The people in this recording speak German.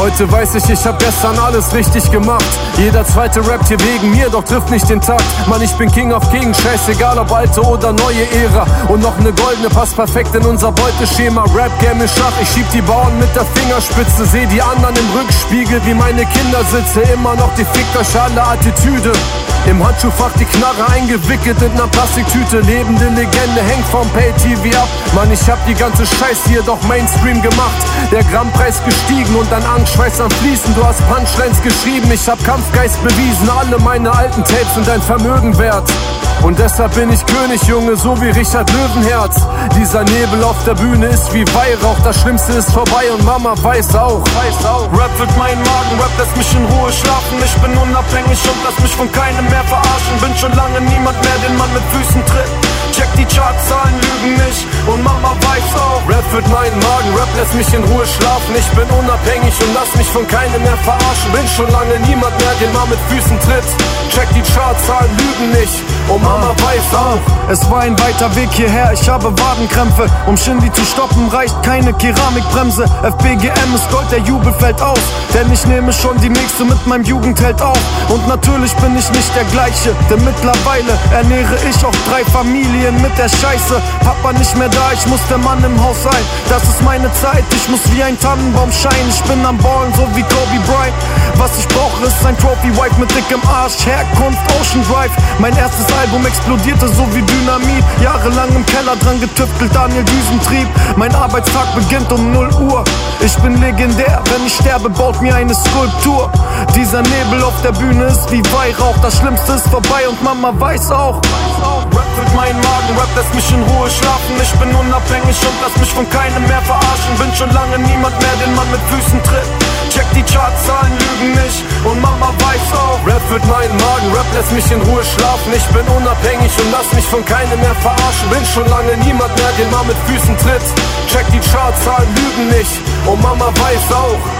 Heute weiß ich, ich hab gestern alles richtig gemacht. Jeder zweite rappt hier wegen mir, doch trifft nicht den Takt. Mann, ich bin King of King, scheißegal ob alte oder neue Ära. Und noch ne goldene passt perfekt in unser Beuteschema. Rap Game Schach, ich schieb die Bauern mit der Fingerspitze. Seh die anderen im Rückspiegel, wie meine Kinder sitze. Immer noch die alle Attitüde. Im Handschuhfach die Knarre eingewickelt in ner Plastiktüte. Lebende Legende hängt vom Pay-TV ab. Mann, ich hab die ganze Scheiße hier doch Mainstream gemacht. Der Grammpreis gestiegen und dein Angstschweiß am Fließen. Du hast Punchlines geschrieben, ich hab Kampfgeist bewiesen. Alle meine alten Tapes sind dein Vermögen wert. Und deshalb bin ich König, Junge, so wie Richard Löwenherz. Dieser Nebel auf der Bühne ist wie Weihrauch. Das Schlimmste ist vorbei und Mama weiß auch. Weiß auch. Rap wird mein Magen, Rap lässt mich in Ruhe schlafen. Ich bin unabhängig und lass mich von keinem mehr verarschen. Bin schon lange niemand mehr, den man mit Füßen tritt. Check die Chartzahlen, lügen nicht und Mama weiß auch. Rap wird mein Magen, Lässt mich in Ruhe schlafen. Ich bin unabhängig und lass mich von keinem mehr verarschen. Bin schon lange niemand mehr, den man mit Füßen tritt. Check die Chartzahlen, lügen nicht und Mama weiß auch. Es war ein weiter Weg hierher, ich habe Wadenkrämpfe. Um Shindy zu stoppen, reicht keine Keramikbremse. FBGM ist Gold, der Jubel fällt aus. Denn ich nehme schon die nächste mit meinem Jugendheld auf. Und natürlich bin ich nicht der gleiche, denn mittlerweile ernähre ich auch drei Familien mit der Scheiße. Papa nicht mehr da, ich muss der Mann im Haus sein. Das ist meine Zeit, ich muss wie ein Tannenbaum scheinen. Ich bin am Ballen, so wie Kobe Bryant. Was ich brauche, ist ein Trophy-Wife mit dickem Arsch. Herkunft Ocean Drive. Mein erstes Album explodierte so wie Dynamit. Jahrelang im Keller dran getüftelt, Daniel Düsentrieb. Mein Arbeitstag beginnt um 0 Uhr. Ich bin legendär, wenn ich sterbe, baut mir eine Skulptur. Dieser Nebel auf der Bühne ist wie Weihrauch. Das Schlimmste ist vorbei und Mama weiß auch. Rap wird mein Magen, Rap lässt mich in Ruhe schlafen. Ich bin unabhängig und lass mich von keinem mehr verarschen. Bin schon lange niemand mehr, den man mit Füßen tritt. Check die Chartzahlen, lügen nicht und Mama weiß auch. Rap wird mein Magen, Rap lässt mich in Ruhe schlafen. Ich bin unabhängig und lass mich von keinem mehr verarschen. Bin schon lange niemand mehr, den man mit Füßen tritt. Check die Chartzahlen, lügen nicht und Mama weiß auch.